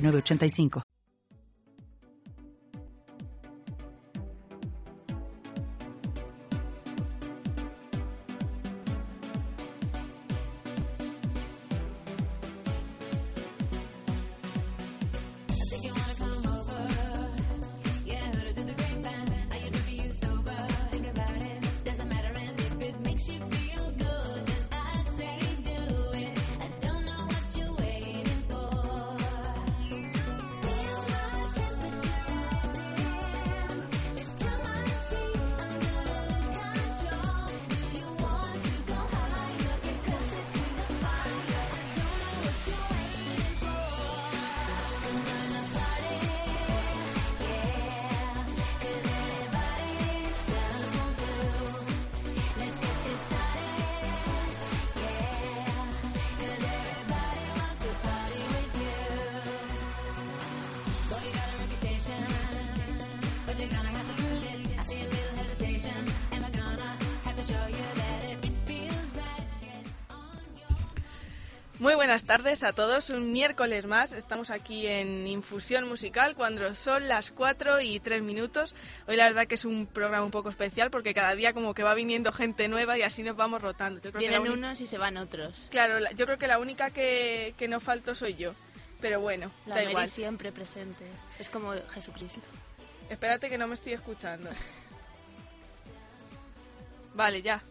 85 buenas tardes a todos, un miércoles más. Estamos aquí en Infusión Musical cuando son las 4 y 3 minutos. Hoy la verdad que es un programa un poco especial porque cada día como que va viniendo gente nueva y así nos vamos rotando. Vienen unos y se van otros. Claro, yo creo que la única que, que no falto soy yo. Pero bueno, la da igual. siempre presente. Es como Jesucristo. Espérate que no me estoy escuchando. Vale, ya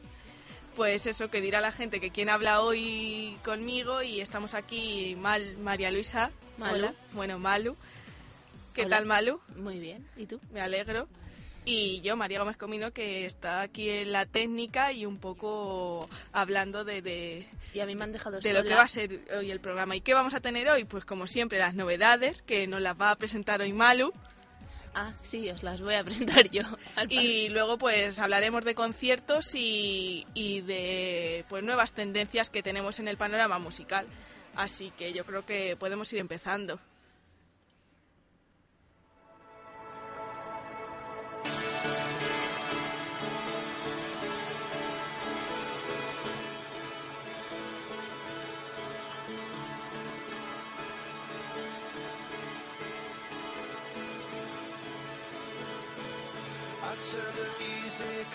pues eso, que dirá la gente que quien habla hoy conmigo y estamos aquí Mal, María Luisa. Malu. Bueno, Malu. ¿Qué tal, Malu? Muy bien. ¿Y tú? Me alegro. Y yo, María Gómez Comino, que está aquí en la técnica y un poco hablando de, de, y a mí me han dejado de lo que va a ser hoy el programa. ¿Y qué vamos a tener hoy? Pues como siempre, las novedades, que nos las va a presentar hoy Malu. Ah, sí, os las voy a presentar yo. Y luego pues hablaremos de conciertos y, y de pues nuevas tendencias que tenemos en el panorama musical. Así que yo creo que podemos ir empezando.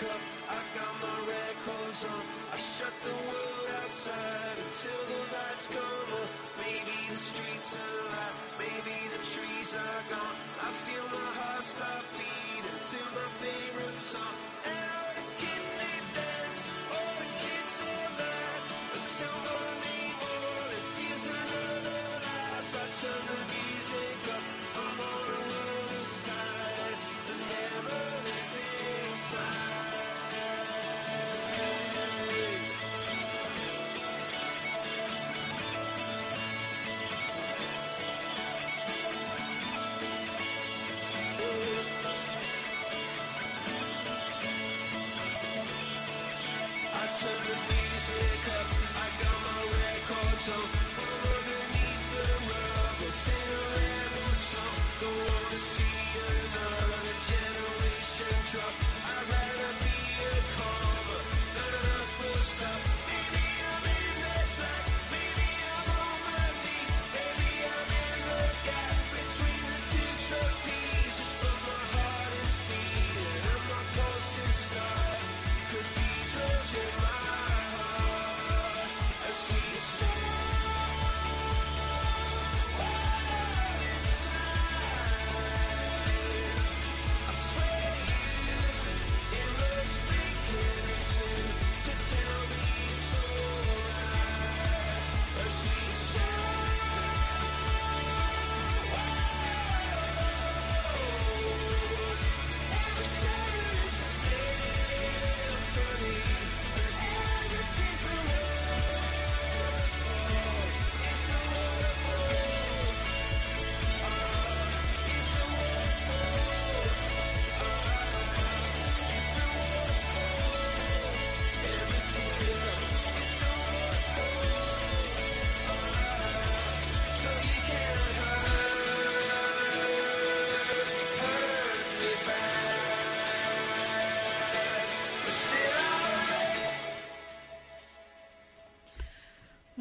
Up.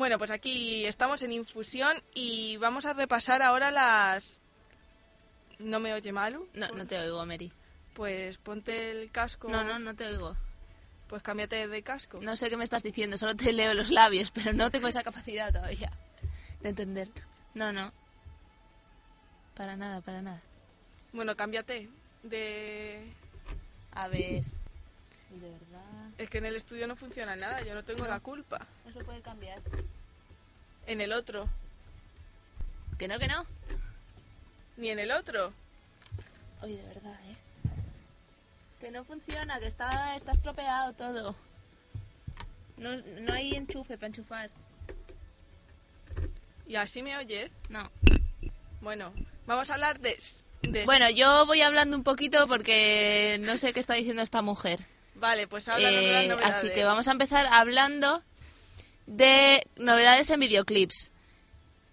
Bueno, pues aquí estamos en infusión y vamos a repasar ahora las... ¿No me oye Malu? No, no te oigo, Mary. Pues ponte el casco. No, no, no te oigo. Pues cámbiate de casco. No sé qué me estás diciendo, solo te leo los labios, pero no tengo esa capacidad todavía de entender. No, no. Para nada, para nada. Bueno, cámbiate de... A ver. De verdad. Es que en el estudio no funciona nada, yo no tengo la culpa. No se puede cambiar. En el otro. Que no, que no. Ni en el otro. Oye, de verdad, ¿eh? Que no funciona, que está, está estropeado todo. No, no hay enchufe para enchufar. ¿Y así me oyes? No. Bueno, vamos a hablar de... Bueno, yo voy hablando un poquito porque no sé qué está diciendo esta mujer. Vale, pues habla eh, de. Así que vamos a empezar hablando de novedades en videoclips.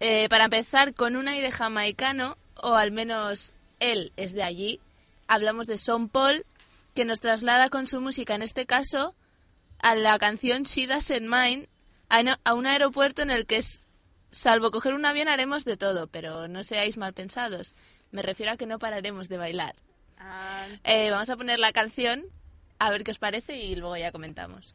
Eh, para empezar, con un aire jamaicano, o al menos él es de allí, hablamos de Son Paul, que nos traslada con su música, en este caso, a la canción She Doesn't Mind, a, a un aeropuerto en el que, es, salvo coger un avión, haremos de todo, pero no seáis mal pensados. Me refiero a que no pararemos de bailar. Ah. Eh, vamos a poner la canción, a ver qué os parece y luego ya comentamos.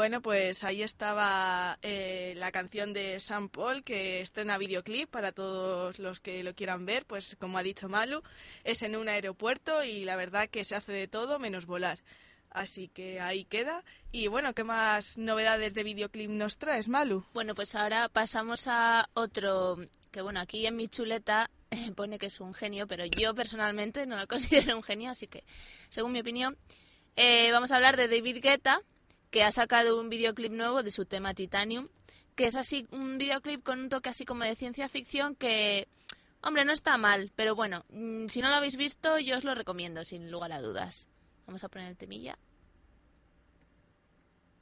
Bueno, pues ahí estaba eh, la canción de Sam Paul que estrena videoclip para todos los que lo quieran ver. Pues como ha dicho Malu, es en un aeropuerto y la verdad que se hace de todo menos volar. Así que ahí queda. Y bueno, ¿qué más novedades de videoclip nos traes, Malu? Bueno, pues ahora pasamos a otro, que bueno, aquí en mi chuleta eh, pone que es un genio, pero yo personalmente no lo considero un genio, así que, según mi opinión, eh, vamos a hablar de David Guetta, que ha sacado un videoclip nuevo de su tema Titanium, que es así un videoclip con un toque así como de ciencia ficción que, hombre, no está mal, pero bueno, mm, si no lo habéis visto, yo os lo recomiendo, sin lugar a dudas. Vamos a poner el temilla.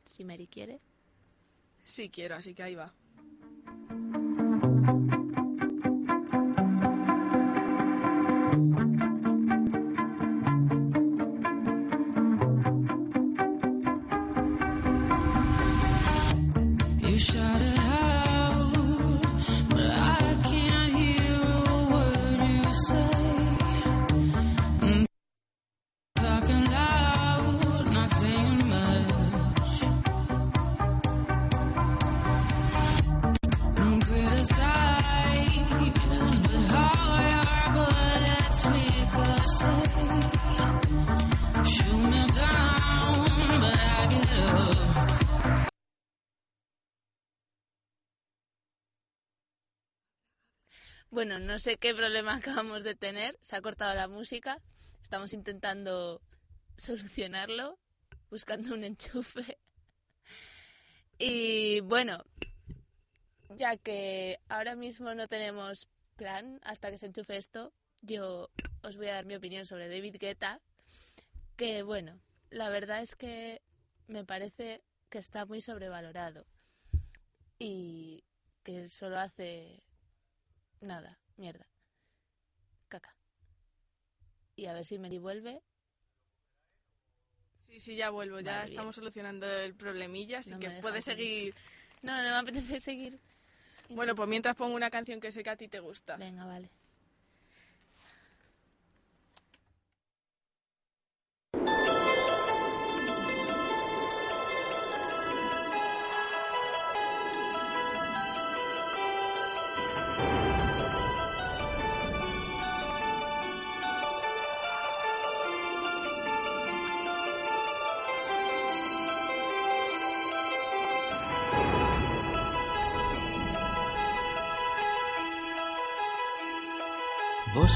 Si Mary quiere. Sí quiero, así que ahí va. Bueno, no sé qué problema acabamos de tener. Se ha cortado la música. Estamos intentando solucionarlo, buscando un enchufe. Y bueno, ya que ahora mismo no tenemos plan hasta que se enchufe esto, yo os voy a dar mi opinión sobre David Guetta. Que bueno, la verdad es que me parece que está muy sobrevalorado. Y que solo hace Nada, mierda. Caca. Y a ver si Mary vuelve. Sí, sí, ya vuelvo. Ya bien. estamos solucionando el problemilla, así No me que deja puedes seguir. seguir. No, no me apetece seguir. Bueno, pues mientras pongo una canción que sé que a ti te gusta. Venga, vale.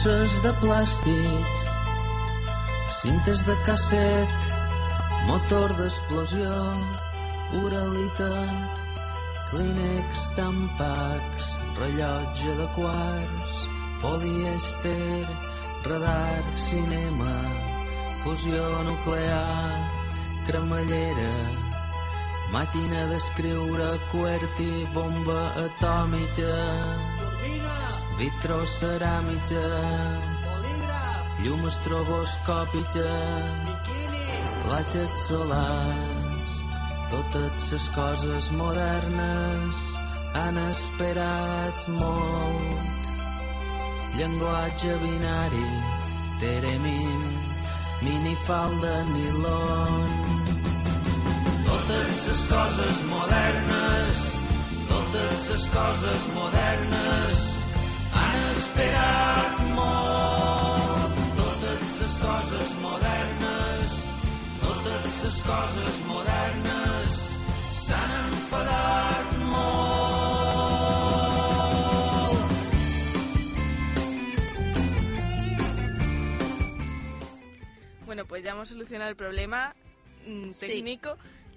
Bosses de plàstic, cintes de casset, motor d'explosió, uralita, clínex, tampacs, rellotge de quarts, polièster, radar, cinema, fusió nuclear, cremallera, màquina d'escriure, QWERTY, bomba atòmica, vitroceràmica, llum estroboscòpica, plaques solars, totes les coses modernes han esperat molt. Llenguatge binari, teremin, minifalda, nilon. Totes les coses modernes, totes les coses modernes han esperat molt. Totes les coses modernes, totes les coses modernes s'han enfadat molt. Bueno, pues ya hemos solucionado el problema mm, Sí.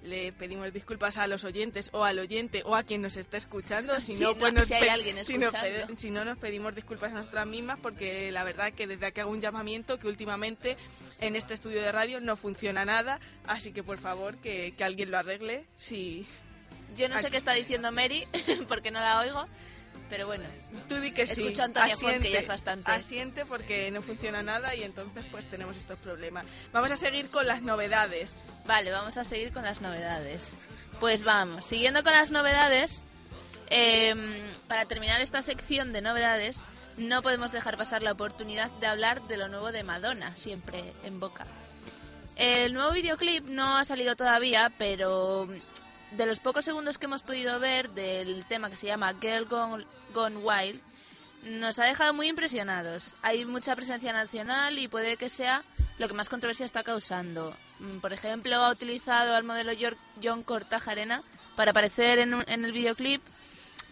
Le pedimos disculpas a los oyentes o al oyente o a quien nos esté escuchando. Si Sí, no, no, pues nos si hay alguien si escuchando. si no, nos pedimos disculpas a nosotras mismas porque la verdad que desde aquí hago un llamamiento que últimamente en este estudio de radio no funciona nada. Así que por favor que, que alguien lo arregle. Si Yo no sé qué está diciendo Mary, porque no la oigo, pero bueno. tú di que sí. Escucho a Antonia Font, que ya es bastante. Asiente porque no funciona nada y entonces pues tenemos estos problemas. Vamos a seguir con las novedades. Vale, vamos a seguir con las novedades. Pues vamos, siguiendo con las novedades, em, para terminar esta sección de novedades, no podemos dejar pasar la oportunidad de hablar de lo nuevo de Madonna, siempre en boca. El nuevo videoclip no ha salido todavía, pero de los pocos segundos que hemos podido ver del tema que se llama Girl Gone, Gone Wild, nos ha dejado muy impresionados. Hay mucha presencia nacional y puede que sea lo que más controversia está causando. Mm, Por ejemplo, ha utilizado al modelo John Cortajarena para aparecer en, un- en el videoclip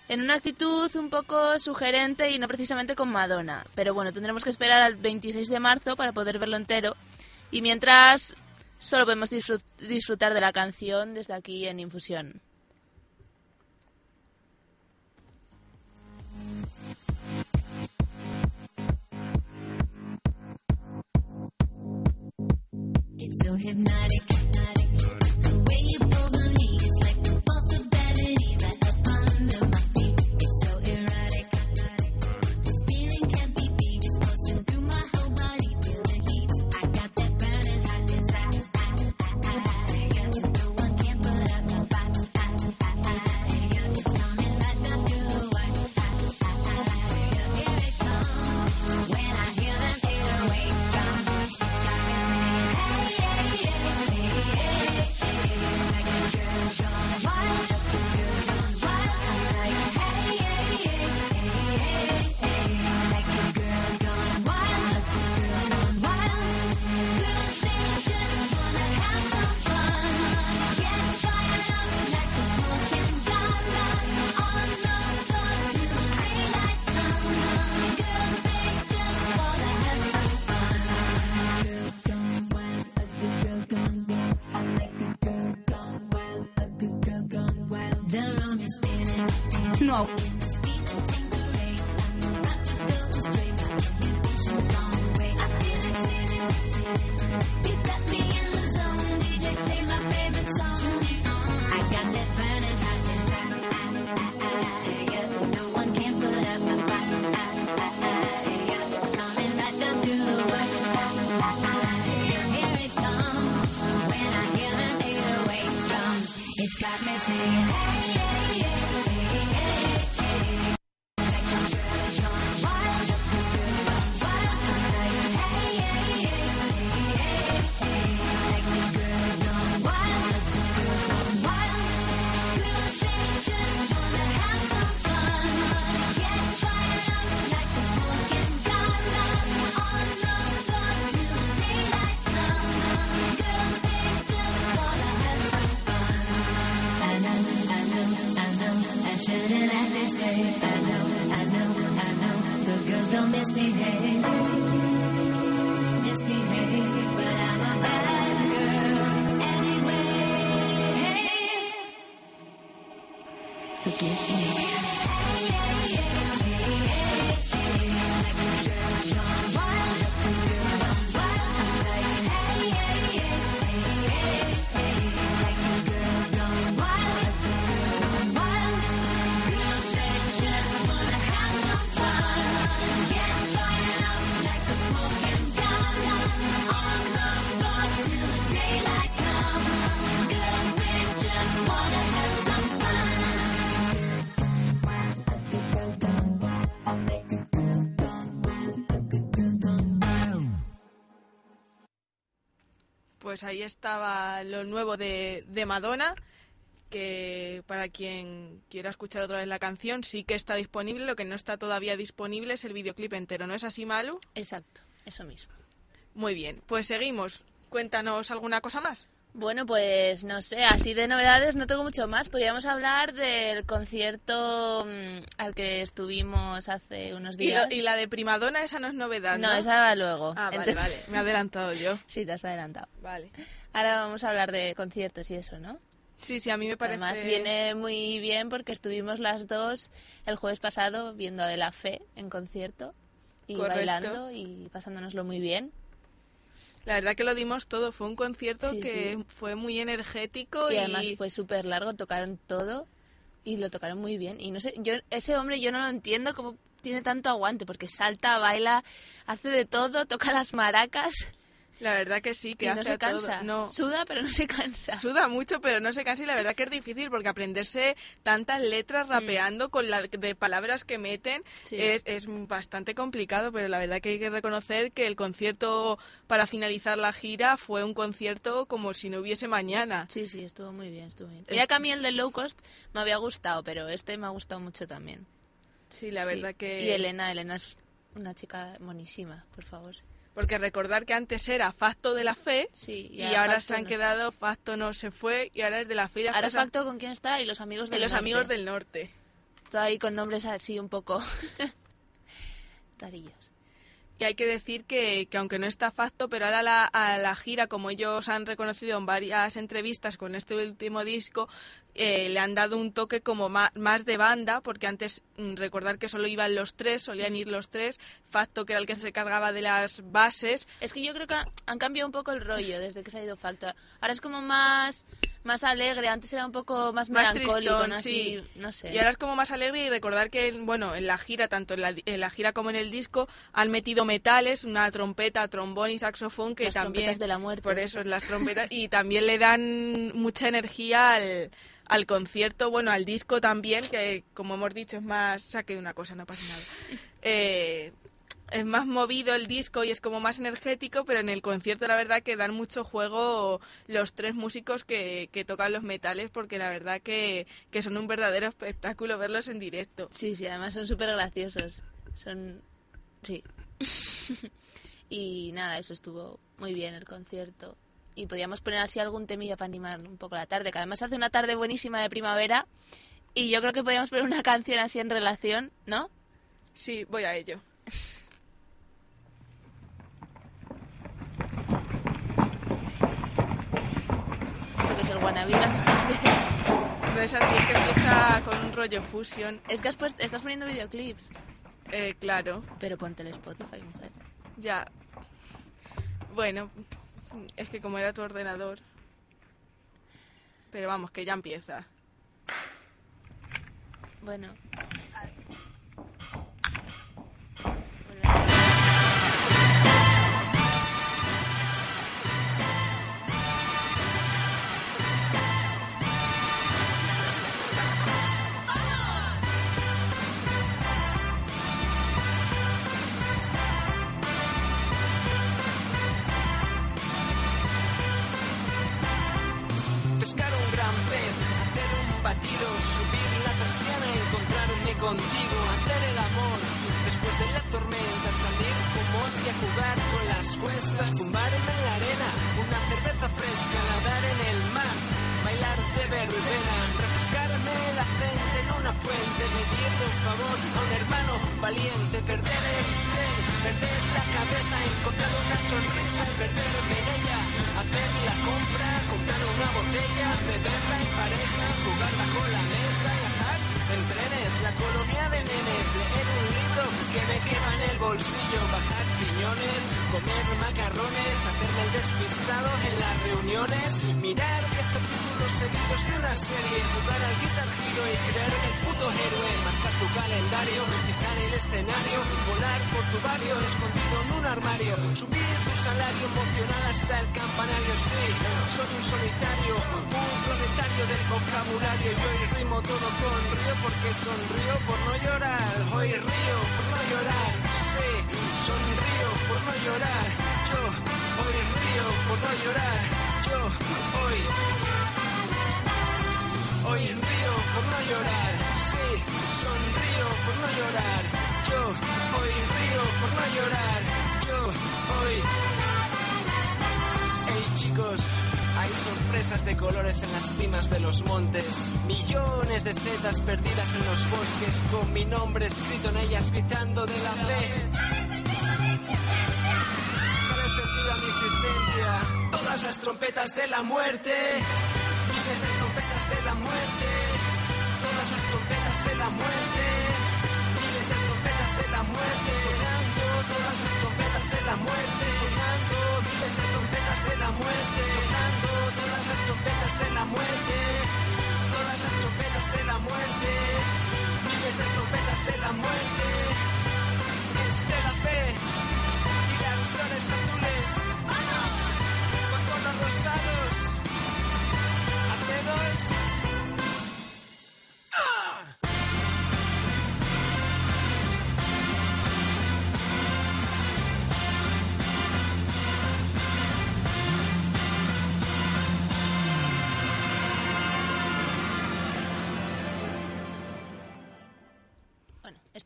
en una actitud un poco sugerente y no precisamente con Madonna. Pero bueno, tendremos que esperar al 26 de marzo para poder verlo entero. Y mientras, solo podemos disfrut- disfrutar de la canción desde aquí en Infusión. Shouldn't act this way. I know, I know, I know, the girls don't misbehave. Ahí estaba lo nuevo de, de Madonna, que para quien quiera escuchar otra vez la canción sí que está disponible, lo que no está todavía disponible es el videoclip entero, ¿no es así, Malu? Exacto, eso mismo. Muy bien, pues seguimos. Cuéntanos alguna cosa más. Bueno, pues no sé, así de novedades no tengo mucho más. Podríamos hablar del concierto mm, al que estuvimos hace unos Y, lo- días. y la de Primadonna, esa no es novedad, ¿no? No, esa va luego. Ah, vale, vale, me he adelantado yo. Sí, te has adelantado. Vale. Ahora vamos a hablar de conciertos y eso, ¿no? Sí, sí, a mí me parece... Además viene muy bien porque estuvimos las dos el jueves pasado viendo a De La Fe en concierto y Correcto. bailando y pasándonoslo muy bien. La verdad que lo dimos todo, fue un concierto Sí, que sí. fue muy energético y, Y además fue súper largo, tocaron todo y lo tocaron muy bien. Y no sé, yo ese hombre yo no lo entiendo cómo tiene tanto aguante, porque salta, baila, hace de todo, toca las maracas. La verdad que sí, que y no hace se a todo- cansa. No, Suda, pero no se cansa. Suda mucho, pero no se cansa y la verdad que es difícil porque aprenderse tantas letras rapeando con la de palabras que meten Mm. Sí. es, es bastante complicado, pero la verdad que hay que reconocer que el concierto para finalizar la gira fue un concierto como si no hubiese mañana. Sí, sí, estuvo muy bien, estuvo bien. Mira que a mí el del low cost me había gustado, pero este me ha gustado mucho también. Sí, la Sí. verdad que... Y Elena, Elena es una chica monísima, por favor. Porque recordar que antes era Facto de la Fe Sí, y, ahora, se han no está. quedado Facto no se fue y ahora es de la Fe Ahora cosas- Facto con quién está y los amigos de del los norte. amigos del norte. Todo ahí con nombres así un poco rarillos. Y hay que decir que, que aunque no está facto, pero ahora la, a la gira, como ellos han reconocido en varias entrevistas con este último disco, eh, le han dado un toque como más, de banda, porque antes mm, recordar que solo iban los tres, solían ir los tres, Facto que era el que se cargaba de las bases, Es que yo creo que han cambiado un poco el rollo desde que se ha ido Facto. Ahora es como más más alegre, antes era un poco más, Más melancólico, tristón, ¿no? Así, sí. no sé. Y ahora es como más alegre y recordar que, bueno, en la gira, tanto en la, en la gira como en el disco, han metido metales, una trompeta, trombón y saxofón que Las también... trompetas de la muerte. Por eso es las trompetas. y también le dan mucha energía al, al concierto, bueno, al disco también, que como hemos dicho es más... Saque una cosa, no pasa nada. Eh, es más movido el disco y es como más energético, pero en el concierto la verdad que dan mucho juego los tres músicos que, que tocan los metales, porque la verdad que, que son un verdadero espectáculo verlos en directo. Sí, sí, además son súper graciosos. Son... Sí. y nada, eso estuvo muy bien el concierto. Y podíamos poner así algún temilla para animar un poco la tarde, que además hace una tarde buenísima de primavera. Y yo creo que podíamos poner una canción así en relación, ¿no? Sí, voy a ello. Esto que es el wannabe las Girls. No es así, que empieza con un rollo fusion. Es que has puesto- estás poniendo videoclips. Eh, claro, Pero ponte el Spotify, mujer. ya. Bueno, es que como era tu ordenador. Pero vamos, que ya empieza. Bueno. Contigo, hacer el amor. Después de la tormenta, salir como y a jugar con las cuestas, tumbarme en la arena, una cerveza fresca, nadar en el mar, bailar de verbena, refrescarme la frente en una fuente, pedirle un favor a un hermano valiente, perder el tren, perder la cabeza, encontrar una sonrisa y perderme en ella, hacer la compra, comprar una botella, beberla en pareja, jugar bajo la mesa, viajar en trenes, la colonia de nenes, leer un libro que me quema en el bolsillo, bajar piñones, comer macarrones, hacerme el despistado en las reuniones, mirar diez capítulos seguidos de una serie, jugar al Guitar Hero y creerme el puto héroe, marcar tu calendario, pisar el escenario, volar por tu barrio, escondido en un armario, subir tu salario emocional hasta el campanario, sí, soy un solitario, un proletario del vocabulario, yo hoy rimo todo con río porque sonrío por no llorar, hoy río por no llorar, sí, sonrío por no llorar, yo hoy río por no llorar, yo hoy Hoy río por no llorar, sí, sonrío por no llorar. Yo hoy río por no llorar, yo hoy. Hey chicos, hay sorpresas de colores en las cimas de los montes, millones de setas perdidas en los bosques, con mi nombre escrito en ellas gritando de la fe. A mi existencia, todas las trompetas de la muerte. Miles de trompetas de la muerte, todas las trompetas de la muerte, miles de trompetas de la muerte, sonando, todas las trompetas de la muerte, sonando, miles de trompetas de la muerte, sonando, trompetas de la muerte, todas las trompetas de la muerte, miles de trompetas de la muerte, este la fe. Y las flores azules, con tonos rosados, hacedos.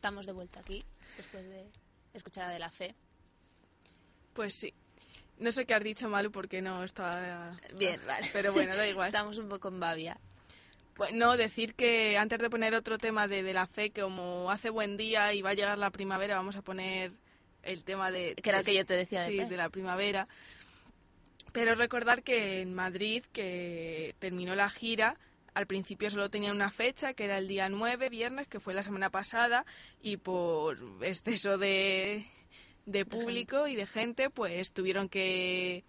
Estamos de vuelta aquí después de escuchar a De La Fe. Pues sí. No sé qué has dicho, Malu, porque no estaba... Bien, vale. Pero bueno, da igual. Estamos un poco en babia. Pues no, decir que antes de poner otro tema de, de la fe, que como hace buen día y va a llegar la primavera, vamos a poner el tema de... Que era el de- que yo te decía de Sí, fe. de la primavera. Pero recordar que en Madrid, que terminó la gira, al principio solo tenía una fecha, que era el día 9, viernes, que fue la semana pasada, y por exceso de, de público y de gente, pues tuvieron que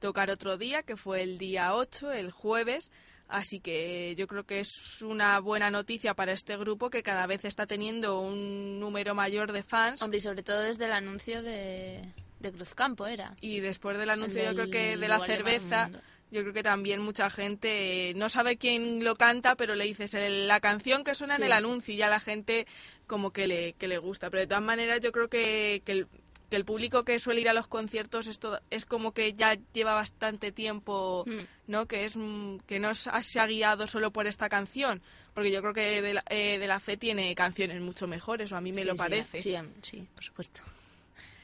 tocar otro día, que fue el día 8, el jueves. Así que yo creo que es una buena noticia para este grupo que cada vez está teniendo un número mayor de fans. Hombre, y sobre todo desde el anuncio de, de Cruzcampo, era. Y después del anuncio, yo creo que de la cerveza. Yo creo que también mucha gente eh, no sabe quién lo canta, pero le dices el- la canción que suena en el anuncio y ya la gente como que le, que le gusta. Pero de todas maneras, yo creo que, que el, que el público que suele ir a los conciertos es, todo- es como que ya lleva bastante tiempo, Mm. ¿no? Que es mm, que no se ha- guiado solo por esta canción, porque yo creo que de la, eh, de la fe tiene canciones mucho mejores, o a mí me Sí, lo parece. Sí, sí, por supuesto.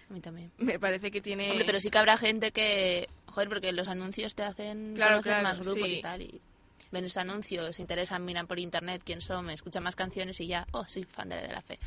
A mí también. Me parece que tiene... Hombre, pero sí que habrá gente que... Joder, porque los anuncios te hacen Claro, conocer claro, más grupos sí. y tal. Y ven ese anuncio, se interesan, miran por internet quién son, escuchan más canciones y ya, oh, soy fan de, de la fe.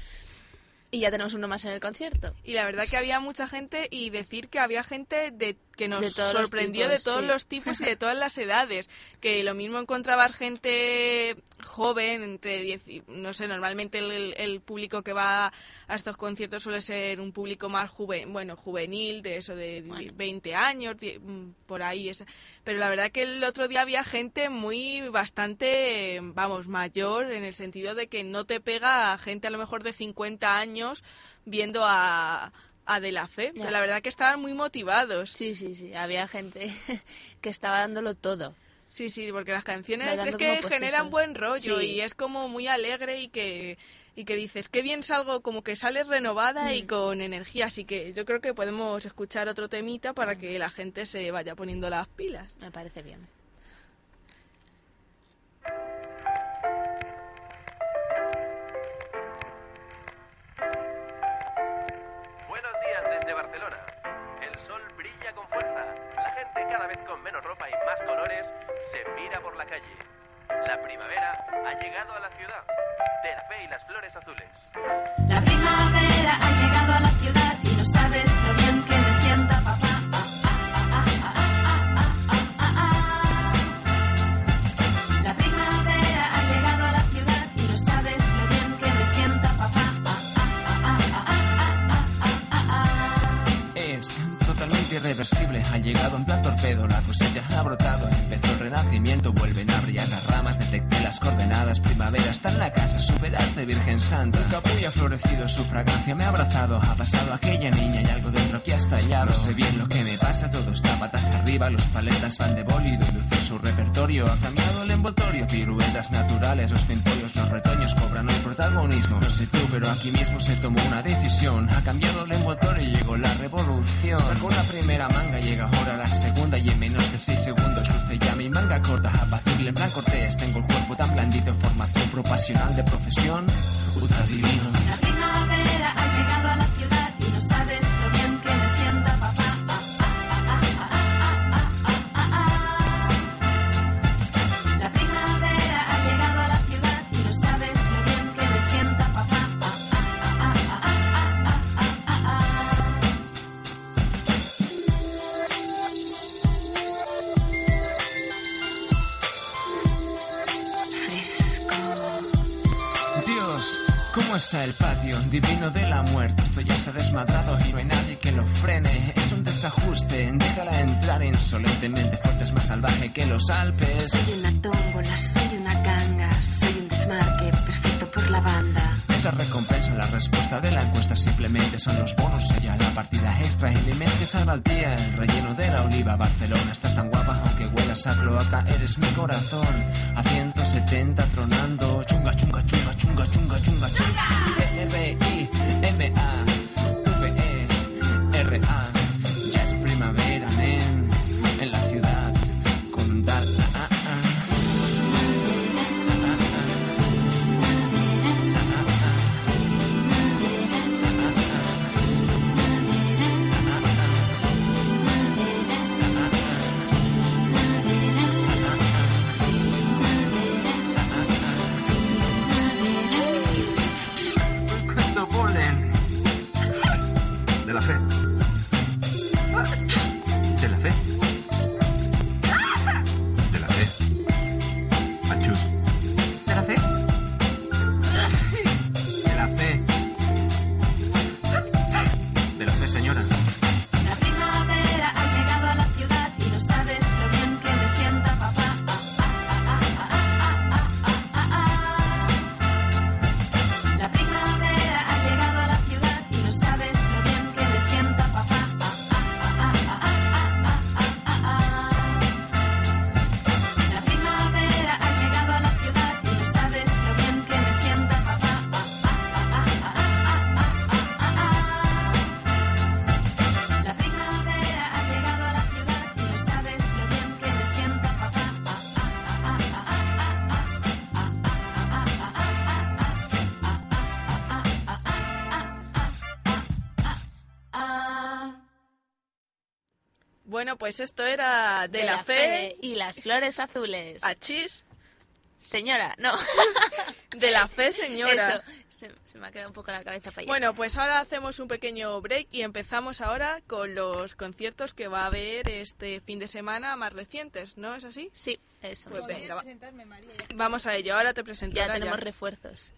Y ya tenemos uno más en el concierto. Y la verdad que había mucha gente y decir que había gente de que nos De sorprendió tipos, de todos sí. los tipos y de todas las edades. Que lo mismo encontrabas gente joven, entre 10 y, no sé, normalmente el, el público que va a estos conciertos suele ser un público más juven, bueno, juvenil, de eso de Bueno. 20 años, mm, por ahí. esa- Pero la verdad que el otro día había gente muy bastante, vamos, mayor, en el sentido de que no te pega a gente a lo mejor de 50 años viendo a, a De La Fe. Ya. La verdad que estaban muy motivados. Sí, sí, sí. Había gente que estaba dándolo todo. Sí, sí, porque las canciones es que pues, generan buen rollo Sí. y es como muy alegre y que y que dices, qué bien salgo, como que sales renovada y Mm. con energía. Así que yo creo que podemos escuchar otro temita para que la gente se vaya poniendo las pilas. Me parece bien. Con menos ropa y más colores se mira por la calle. La primavera ha llegado a la ciudad. De la fe y las flores azules. La primavera ha llegado a la ciudad totalmente irreversible, ha llegado en plan torpedo, la cosecha ha brotado, empezó el renacimiento, vuelven a brillar las ramas, detecté las coordenadas, primavera está en la casa, superarte Virgen Santa. Un capullo ha florecido, su fragancia me ha abrazado, ha pasado aquella niña y algo dentro que ha estallado. No sé bien lo que me pasa, todo está patas arriba, los paletas van de bólido luce su repertorio, ha cambiado el envoltorio, piruetas naturales, los pimpollos, los retoños cobran hoy protagonismo. No sé tú, pero aquí mismo se tomó una decisión, ha cambiado el envoltorio y llegó la revolución. Sacó la primera manga, llega ahora la segunda y en menos de 6 segundos luce ya mi manga corta, apacible en plan cortés, tengo el cuerpo tan blandito, formación profesional de profesión, ultra divino. Insolentemente, fuerte es más salvaje que los Alpes. Soy una tómbola, soy una ganga, soy un desmarque perfecto por la banda. Es la recompensa, la respuesta de la encuesta simplemente son los bonos. Ella la partida extra en mi mente salva al día. El relleno de la oliva, Barcelona, estás tan guapa aunque huelas a cloaca, eres mi corazón. A 170 tronando, chunga, chunga, chunga, chunga, chunga, chunga, chunga. R-I-M-A, pues esto era de, la, fe, y las flores azules. Achis, Señora, no. de la fe, señora. Eso. Se, se me ha quedado un poco la cabeza para allá. Bueno, pues ahora hacemos un pequeño break y empezamos ahora con los conciertos que va a haber este fin de semana más recientes, ¿no es así? Sí, eso. Pues venga, va- vamos a ello. Ahora te presento. ya tenemos refuerzos.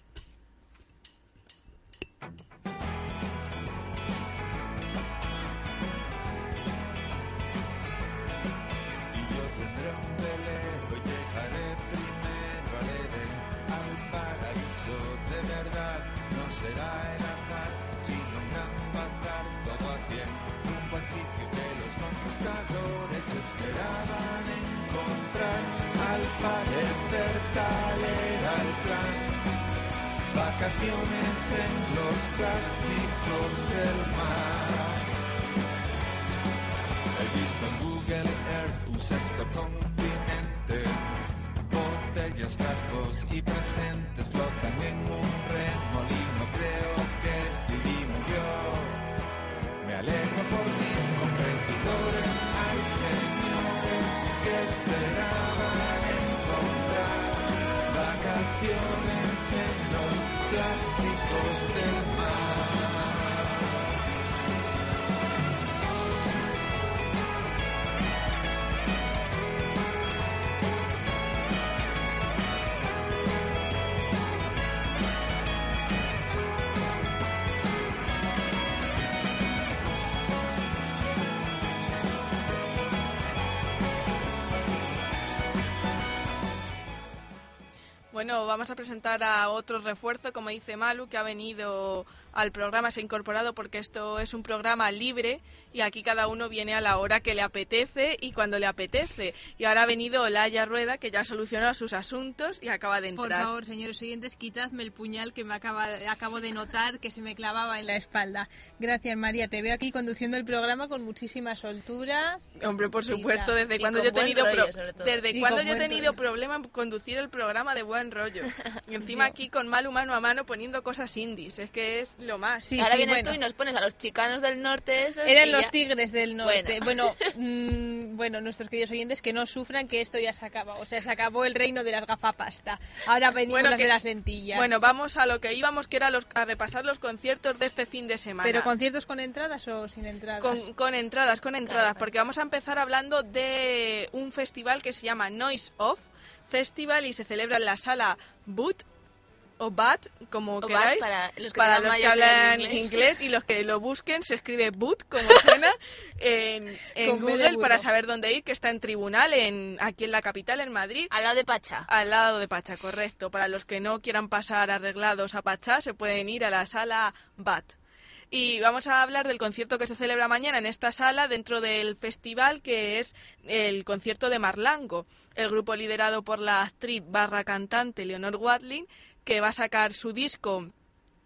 No será el azar, sino un gran bazar, todo a cien, rumbo al sitio que los conquistadores esperaban encontrar. Al parecer tal era el plan. Vacaciones en los plásticos del mar. He visto en Google Earth un sexto continente. Botellas, trastos y presentes flotan en un remolino. Creo que es divino yo. Me alegro por mis competidores. Hay señores que esperaban encontrar vacaciones en los plásticos del mar. Bueno, vamos a presentar a otro refuerzo, como dice Malu, que ha venido al programa, se ha incorporado porque esto es un programa libre y aquí cada uno viene a la hora que le apetece y cuando le apetece. Y ahora ha venido Olaya Rueda, que ya ha solucionado sus asuntos y acaba de Por entrar. favor, señores oyentes, quitadme el puñal que me acaba, acabo de notar que se me clavaba en la espalda. Gracias, María. Te veo aquí conduciendo el programa con muchísima soltura. Hombre, por supuesto, desde Y cuando yo he tenido rollo, desde Y cuando yo he tenido problema en conducir el programa de buen rollo. Y encima Yo. aquí con Malu mano a mano poniendo cosas indies, es que es lo más. Sí, Ahora sí, vienes bueno. tú y nos pones a los chicanos del norte esos Eran los ya- tigres del norte. Bueno, Bueno. mm, bueno, nuestros queridos oyentes que no sufran que esto ya se acaba. O sea, se acabó el reino de las gafapasta. Ahora venimos Bueno, las que- de las lentillas. Bueno, vamos a lo que íbamos, que era los- a repasar los conciertos de este fin de semana. ¿Pero conciertos con entradas o sin entradas? Con, con entradas, con entradas, claro. porque vamos a empezar hablando de un festival que se llama Noise Off Festival y se celebra en la sala Boot o BAT, como O queráis. BAT para los que para los hablan inglés. inglés. y los que lo busquen se escribe Boot, como suena, en, en Google para saber dónde ir, que está en tribunal, en, aquí en la capital, en Madrid. Al lado de Pacha. Al lado de Pacha, correcto. Para los que no quieran pasar arreglados a Pacha, se pueden ir a la sala BAT. Y vamos a hablar del concierto que se celebra mañana en esta sala dentro del festival, que es el concierto de Marlango, el grupo liderado por la actriz barra cantante Leonor Watling, que va a sacar su disco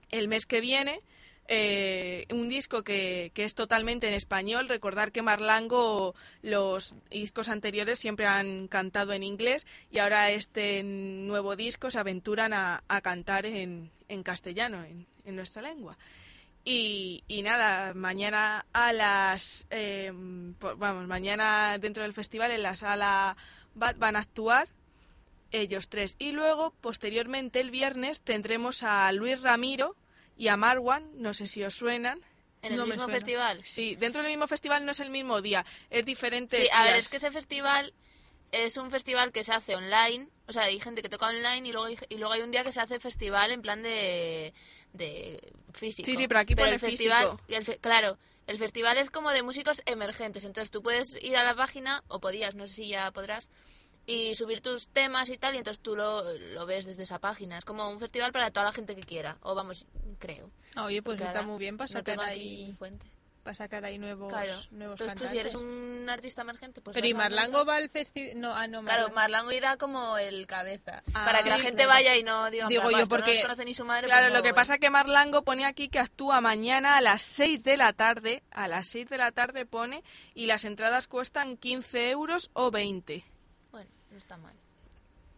el mes que viene. eh, un disco que, que es totalmente en español. Recordar que Marlango los discos anteriores siempre han cantado en inglés y ahora este nuevo disco se aventuran a, a cantar en, en castellano, en, en nuestra lengua. Y, y nada, mañana a las... eh, vamos, mañana dentro del festival en la sala BAT van a actuar ellos tres. Y luego, posteriormente, el viernes, tendremos a Luis Ramiro, y a Marwan, no sé si os suenan. ¿En el No mismo festival? Sí, dentro del mismo festival no es el mismo día, es diferente. Sí, a ver, es que ese festival es un festival que se hace online, o sea, hay gente que toca online y luego hay, y luego hay un día que se hace festival en plan de, de físico. Sí, sí, pero aquí pone el festival, físico. el fe- claro, el festival es como de músicos emergentes, entonces tú puedes ir a la página, o podías, no sé si ya podrás, y subir tus temas y tal, y entonces tú lo, lo ves desde esa página. Es como un festival para toda la gente que quiera, o vamos, creo. Oye, pues Porque está muy bien no sacar tengo aquí ahí, fuente. Para sacar ahí nuevos, Claro. nuevos Entonces tú si eres cantantes. un artista emergente, pues Pero ¿y a Marlango eso. va al festival? No, ah, no, Claro, Marlango. Marlango irá como el cabeza. Ah, para que la sí, gente claro. vaya y no diga, Digo "Papá, yo, no porque- nos conoce ni su madre. Claro, pues no lo que voy". pasa es que Marlango pone aquí que actúa mañana a las 6 de la tarde, a las 6 de la tarde pone, y las entradas cuestan 15 euros o 20. Bueno, no está mal.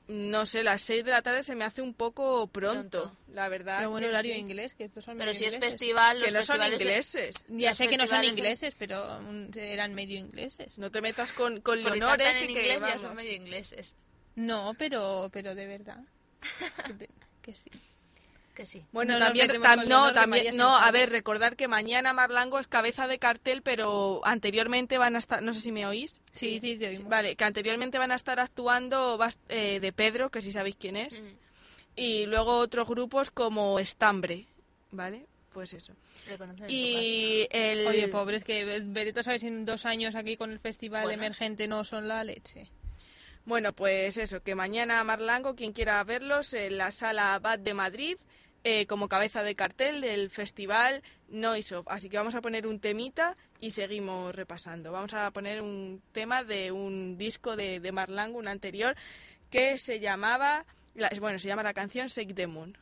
No sé, las 6 de la tarde se me hace un poco pronto, Pronto. la verdad. Pero bueno, que horario sí. inglés, que estos son Pero medio si es ingleses. festival, los Que no son ingleses. Ya los sé que no son festivales en- ingleses, pero eran medio ingleses. No te metas con, con Porque Leonore, cantan en que, que inglés ya vamos. son medio ingleses. No, pero, pero de verdad. Que te- que sí. Que sí. Bueno, No también, tam- no, también, no, a ver, recordar que mañana Marlango es cabeza de cartel, pero anteriormente van a estar, no sé si me oís. Sí, sí, te oímos. Vale, que anteriormente van a estar actuando eh, de Pedro, que si sabéis quién es, Mm, y luego otros grupos como Estambre, ¿vale? Pues eso. Y el... Oye, pobres, que si en dos años aquí con el festival Bueno. emergente no son la leche. Bueno, pues eso, que mañana Marlango, quien quiera verlos, en la sala Abad de Madrid, eh, como cabeza de cartel del festival Noise Off. Así que vamos a poner un temita y seguimos repasando. Vamos a poner un tema de un disco de, de Marlango, un anterior, que se llamaba, la- bueno, se llama la canción Shake the Moon.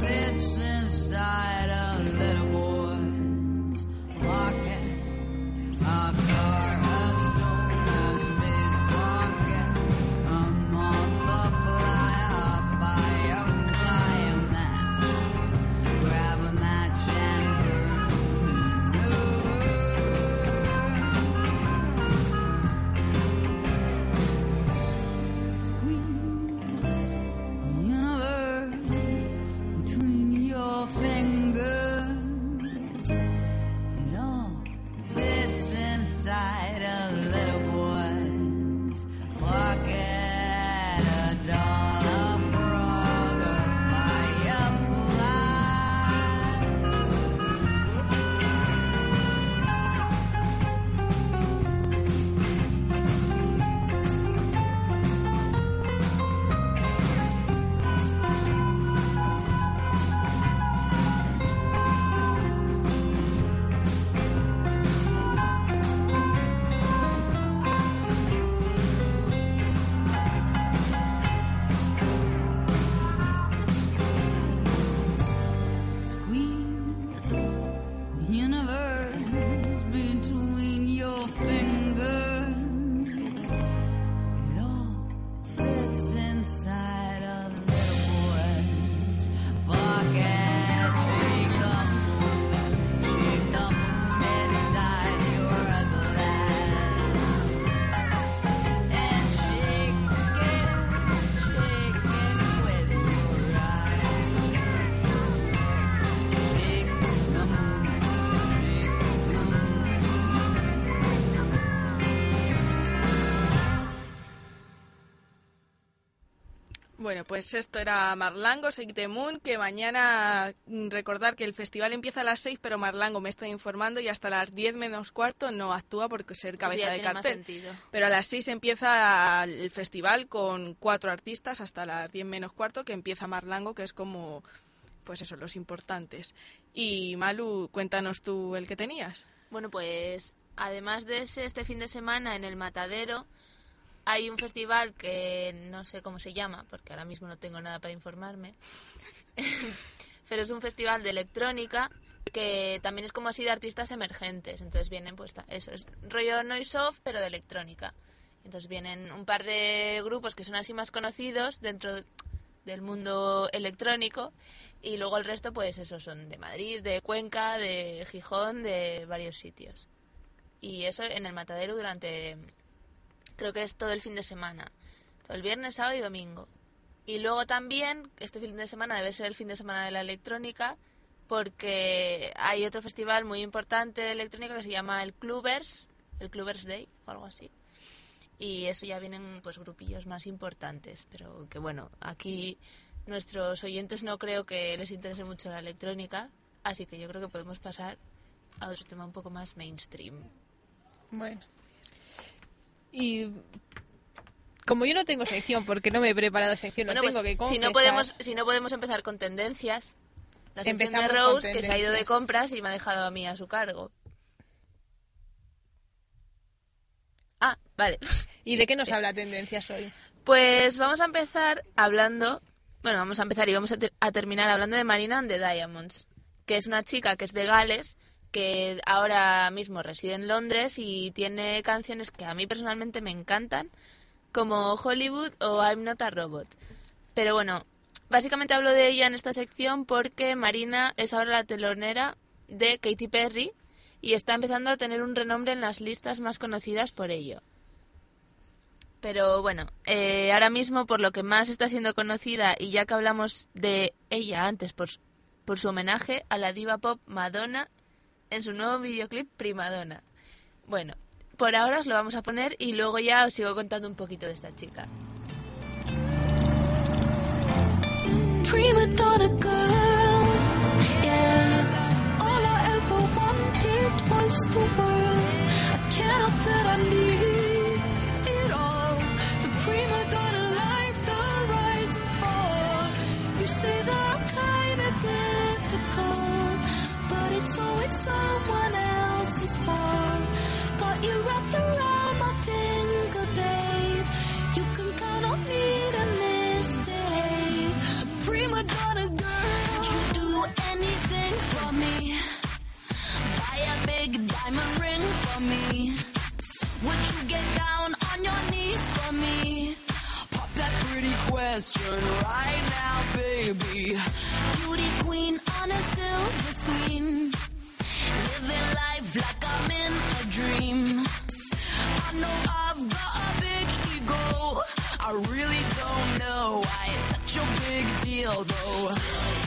bed since I Bueno, pues esto era Marlango, the Moon, que mañana mm, recordar que el festival empieza a las 6, pero Marlango me estoy informando y hasta las 10 menos cuarto no actúa porque ser Pues cabeza de cartel. Pero a las 6 empieza el festival con cuatro artistas hasta las 10 menos cuarto, que empieza Marlango, que es como, pues eso, los importantes. Y Malu, cuéntanos tú el que tenías. Bueno, pues además de ese, este fin de semana en el Matadero hay un festival que no sé cómo se llama, porque ahora mismo no tengo nada para informarme, pero es un festival de electrónica que también es como así de artistas emergentes. Entonces vienen, pues eso es rollo noise off, pero de electrónica. Entonces vienen un par de grupos que son así más conocidos dentro del mundo electrónico y luego el resto pues eso son de Madrid, de Cuenca, de Gijón, de varios sitios. Y eso en el Matadero durante creo que es todo el fin de semana, todo el viernes, sábado y domingo. Y luego también este fin de semana debe ser el fin de semana de la electrónica porque hay otro festival muy importante de electrónica que se llama el Clubbers, el Clubbers Day o algo así. Y eso ya vienen pues grupillos más importantes, pero que bueno, aquí nuestros oyentes no creo que les interese mucho la electrónica, así que yo creo que podemos pasar a otro tema un poco más mainstream. Bueno. Y como yo no tengo sección, porque no me he preparado sección, no Bueno, tengo pues, que si no confesar. podemos si no podemos empezar con tendencias, la sección de Rose que se ha ido de compras y me ha dejado a mí a su cargo. Ah, vale. ¿Y de qué nos habla tendencias hoy? Pues vamos a empezar hablando, bueno, vamos a empezar y vamos a, a terminar hablando de Marina and the Diamonds, que es una chica que es de Gales, que ahora mismo reside en Londres y tiene canciones que a mí personalmente me encantan, como Hollywood o I'm Not a Robot. Pero bueno, básicamente hablo de ella en esta sección porque Marina es ahora la telonera de Katy Perry y está empezando a tener un renombre en las listas más conocidas por ello. Pero bueno, eh, ahora mismo por lo que más está siendo conocida y ya que hablamos de ella antes por, por su homenaje a la diva pop Madonna en su nuevo videoclip Primadonna. Bueno, por ahora os lo vamos a poner y luego ya os sigo contando un poquito de esta chica. prima donna girl. Yeah, all I ever wanted was the world. I that I need someone else's fault. Got you wrapped around my finger, babe. You can count on me to misbehave. Prima donna girl, you do anything for me? Buy a big diamond ring for me. Would you get down on your knees for me? Pop that pretty question right now, baby. Beauty queen on a silver screen. I really don't know why it's such a big deal, though.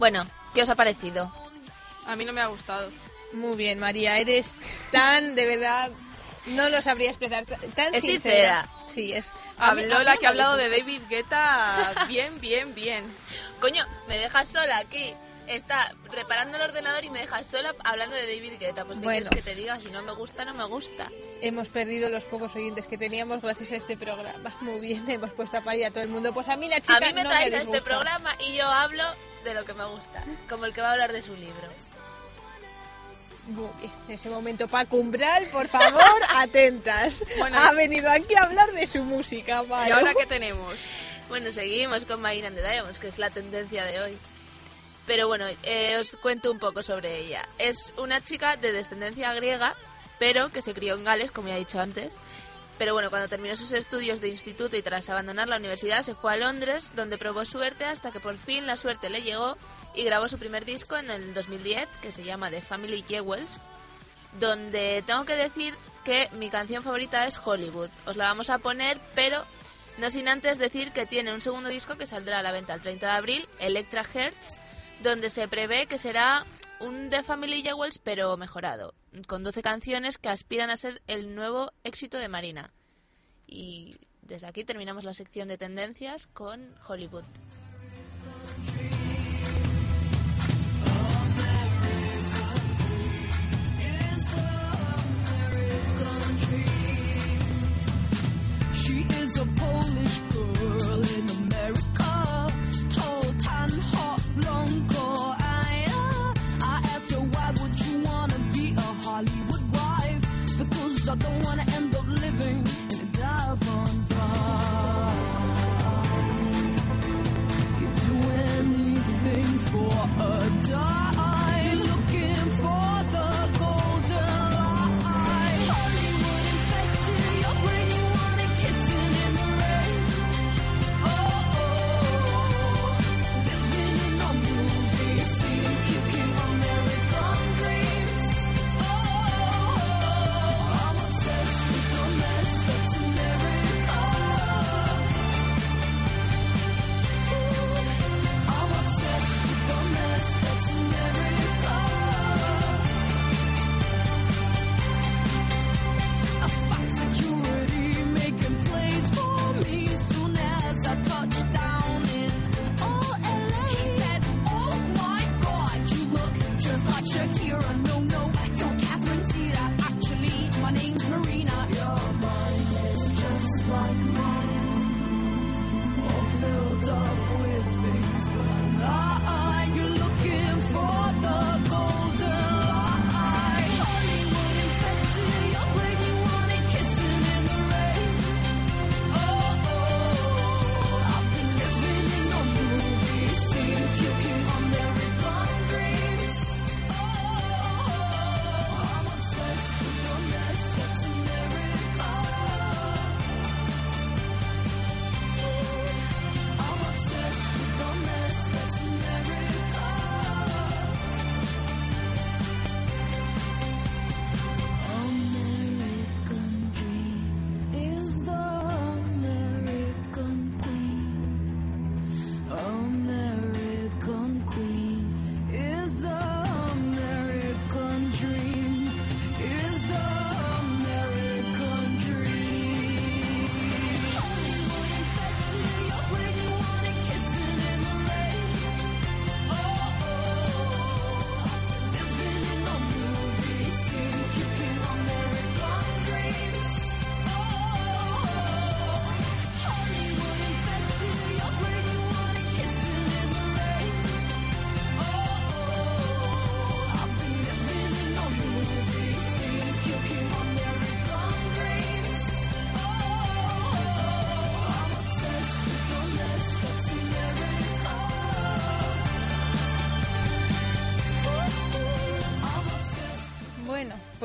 Bueno, ¿qué os ha parecido? A mí no me ha gustado. Muy bien, María, eres tan, de verdad, no lo sabría expresar, tan Es sincera. sincera. Sí, es Habló mí la que ha hablado de. David Guetta bien, bien, bien. Coño, me dejas sola aquí. Está reparando el ordenador y me dejas sola hablando de David Guetta. Pues, ¿qué Bueno. quieres que te diga? Si no me gusta, no me gusta. Hemos perdido los pocos oyentes que teníamos gracias a este programa. Muy bien, hemos puesto a parir a todo el mundo. Pues a mí la chica A mí me no traes a este programa y yo hablo de lo que me gusta. Como el que va a hablar de su libro. Muy bien, en ese momento Paco Umbral, por favor, atentas. Bueno, ha venido aquí a hablar de su música, ¿Y Maru. ahora qué tenemos? Bueno, seguimos con Marina and the Diamonds, que es la tendencia de hoy. Pero bueno, eh, os cuento un poco sobre ella. Es una chica de descendencia griega, pero que se crió en Gales, como ya he dicho antes. Pero bueno, cuando terminó sus estudios de instituto y tras abandonar la universidad, se fue a Londres, donde probó suerte hasta que por fin la suerte le llegó y grabó su primer disco en el 2010, que se llama The Family Jewels, donde tengo que decir que mi canción favorita es Hollywood. Os la vamos a poner, pero no sin antes decir que tiene un segundo disco que saldrá a la venta el 30 de abril, Electra Hertz, donde se prevé que será un The Family Jewels pero mejorado, con 12 canciones que aspiran a ser el nuevo éxito de Marina. Y desde aquí terminamos la sección de tendencias con Hollywood. For a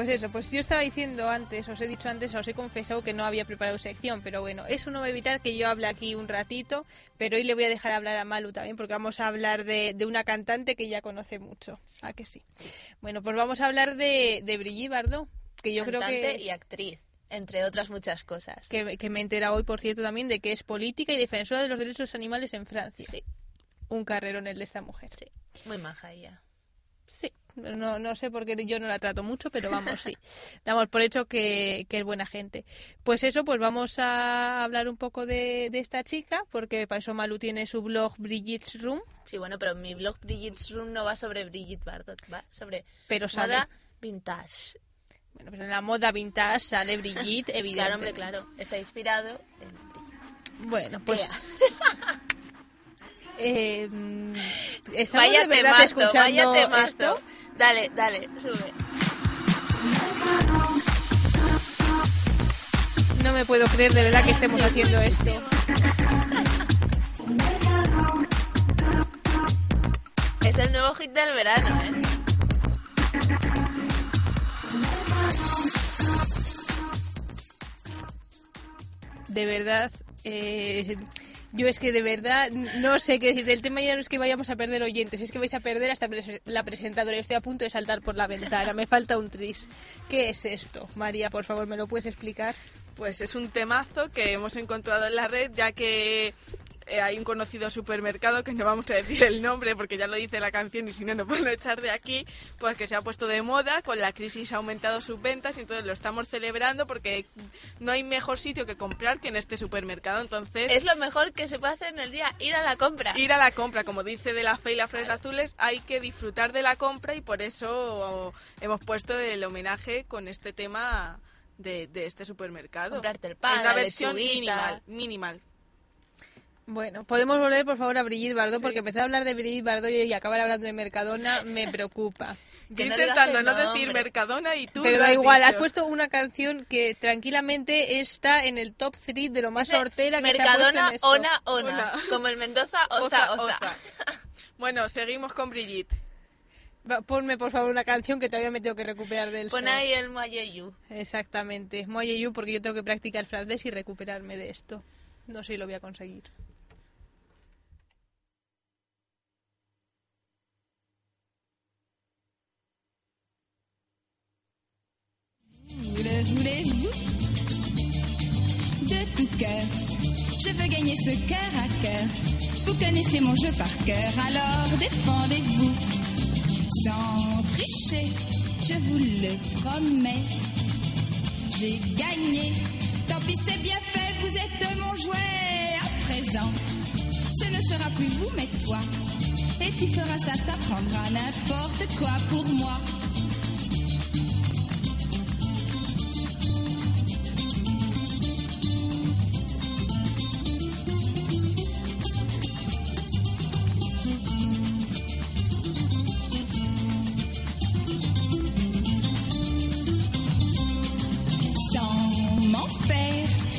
pues eso, pues yo estaba diciendo antes, os he dicho antes, os he confesado que no había preparado sección, pero bueno, eso no va a evitar que yo hable aquí un ratito, pero hoy le voy a dejar hablar a Malu también, porque vamos a hablar de, de una cantante que ya conoce mucho. ¿A que sí? Bueno, pues vamos a hablar de, de Brigitte Bardot, que yo creo Cantante que... y actriz, entre otras muchas cosas. Que, que me he enterado hoy, por cierto, también de que es política y defensora de los derechos animales en Francia. Sí, Un carrerón el de esta mujer. sí. Muy maja ella. Sí, No, no sé por qué yo no la trato mucho, pero vamos, sí. Damos por hecho que, que es buena gente. Pues eso, pues vamos a hablar un poco de, de esta chica, porque para eso Malu tiene su blog Brigitte's Room, Sí, bueno, pero mi blog Brigitte's Room no va sobre Brigitte Bardot, va sobre pero moda vintage. Bueno, pero en la moda vintage sale Brigitte, Claro, evidentemente. hombre, claro. Está inspirado en Brigitte. Bueno, pues... eh, ¿Estamos Vaya de verdad temazo, escuchando esto? Dale, dale, sube. No me puedo creer de verdad que estemos haciendo esto. Es el nuevo hit del verano, ¿eh? De verdad, eh, yo es que de verdad no sé qué decir. El tema ya no es que vayamos a perder oyentes, es que vais a perder hasta la presentadora. Yo estoy a punto de saltar por la ventana, me falta un tris. ¿Qué es esto? María, por favor, ¿me lo puedes explicar? Pues es un temazo que hemos encontrado en la red, ya que eh, hay un conocido supermercado, que no vamos a decir el nombre porque ya lo dice la canción y si no nos pueden echar de aquí, pues que se ha puesto de moda, con la crisis ha aumentado sus ventas y entonces lo estamos celebrando porque no hay mejor sitio que comprar que en este supermercado. Entonces, Es lo mejor que se puede hacer en el día, ir a la compra. ir a la compra, como dice de la fe y las flores azules, hay que disfrutar de la compra y por eso hemos puesto el homenaje con este tema de, de este supermercado. Comprarte el pan, una la versión lechuguita. minimal, minimal. Bueno, podemos volver por favor a Brigitte Bardot porque empezar a hablar de Brigitte Bardot y acabar hablando de Mercadona me preocupa. Yo no intentando no decir. Mercadona y tú Pero lo da has igual, has puesto una canción que tranquilamente está en el top 3 de lo más hortera que se ha puesto Mercadona, en esto. ona, ona, Ona. Como el Mendoza, oza, oza. Bueno, seguimos con Brigitte. Va, Ponme por favor una canción que todavía me tengo que recuperar del Pon show. ahí el Moyeyu. Exactamente, Moye You porque yo tengo que practicar francés y recuperarme de esto. No sé si lo voy a conseguir. Le voulez-vous De tout cœur, je veux gagner ce cœur à cœur. Vous connaissez mon jeu par cœur, alors défendez-vous. Sans tricher, je vous le promets. J'ai gagné, tant pis c'est bien fait, vous êtes mon jouet à présent. Ce ne sera plus vous, mais toi. Et tu feras ça, t'apprendras n'importe quoi pour moi.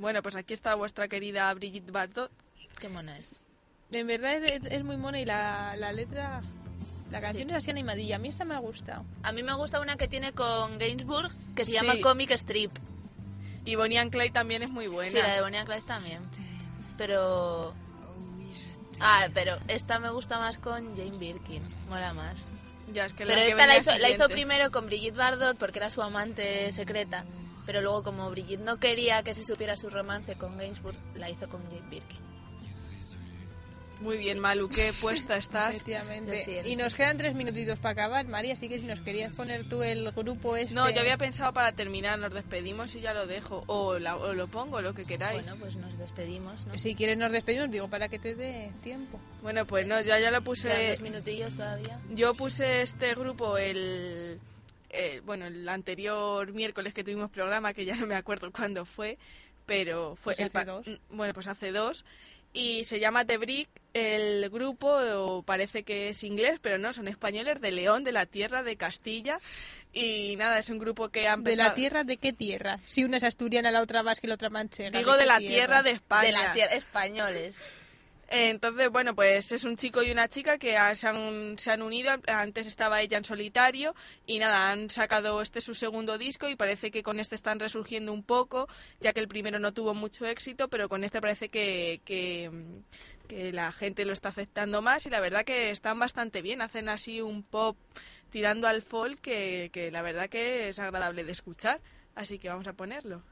Bueno, pues aquí está vuestra querida Brigitte Bardot. Qué mona es. En verdad es, es muy mona y la, la letra, la canción Sí. es así animadilla. A mí esta me ha gustado. A mí me gusta una que tiene con Gainsbourg que se Sí. llama Comic Strip. Y Bonnie and Clyde también es muy buena. Sí, la de Bonnie and Clyde también. Pero... Ah, pero esta me gusta más con Jane Birkin. Mola más. Ya, es que Pero la que esta la hizo, la hizo siguiente. primero con Brigitte Bardot porque era su amante secreta. Pero luego como Brigitte no quería que se supiera su romance con Gainsbourg, la hizo con Jane Birkin. Muy bien, Malu, qué puesta estás. Efectivamente. Sí, y este nos quedan tres minutitos para acabar, María, así que si nos querías poner tú el grupo este... No, yo había pensado para terminar, nos despedimos y ya lo dejo. O, la- o lo pongo, lo que queráis. Bueno, pues nos despedimos, ¿no? Si quieres nos despedimos, digo, para que te dé tiempo. Bueno, pues no, ya, ya lo puse. dos minutillos todavía. Yo puse este grupo el, eh, bueno, el anterior miércoles que tuvimos programa, que ya no me acuerdo cuándo fue, pero fue Pues el hace dos. mm, Bueno, pues hace dos. Y se llama The Brick, el grupo, o parece que es inglés, pero no, son españoles de León, de la tierra de Castilla. Y nada, es un grupo que ha ¿De empezado... la tierra de qué tierra? Si una es asturiana, la otra vasca y la otra manchega. Digo de la tierra de España. De la tierra, españoles. Entonces, bueno, pues es un chico y una chica que se, han, se han unido. Antes estaba ella en solitario y nada, han sacado este su segundo disco y parece que con este están resurgiendo un poco, ya que el primero no tuvo mucho éxito, pero con este parece que, que, que la gente lo está aceptando más y la verdad que están bastante bien. Hacen así un pop tirando al folk que, que la verdad que es agradable de escuchar. Así que vamos a ponerlo.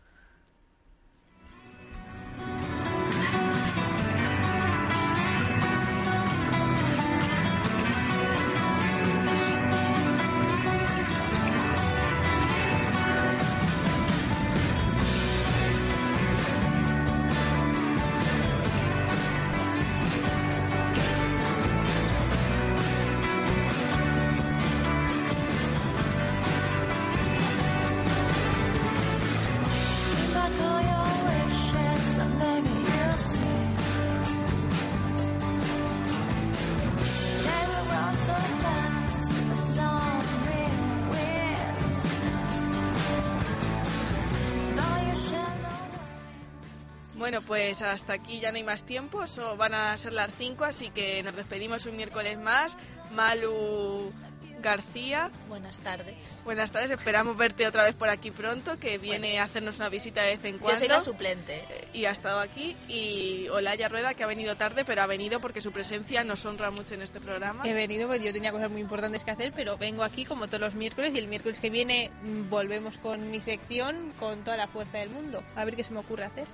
Pues hasta aquí ya no hay más tiempo, so van a ser las 5, así que nos despedimos un miércoles más. Malu García, Buenas tardes. buenas tardes, esperamos verte otra vez por aquí pronto, que viene a hacernos una visita de vez en Yo cuando. soy la suplente. y ha estado aquí. Y Olaya Rueda, que ha venido tarde, pero ha venido porque su presencia nos honra mucho en este programa. He venido porque yo tenía cosas muy importantes que hacer, pero vengo aquí como todos los miércoles y el miércoles que viene mm, volvemos con mi sección con toda la fuerza del mundo. A ver qué se me ocurre hacer.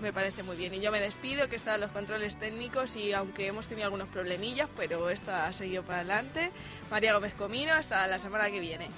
Me parece muy bien. Y yo me despido, que están los controles técnicos y aunque hemos tenido algunos problemillas, pero esto ha seguido para adelante. María Gómez Comino, hasta la semana que viene.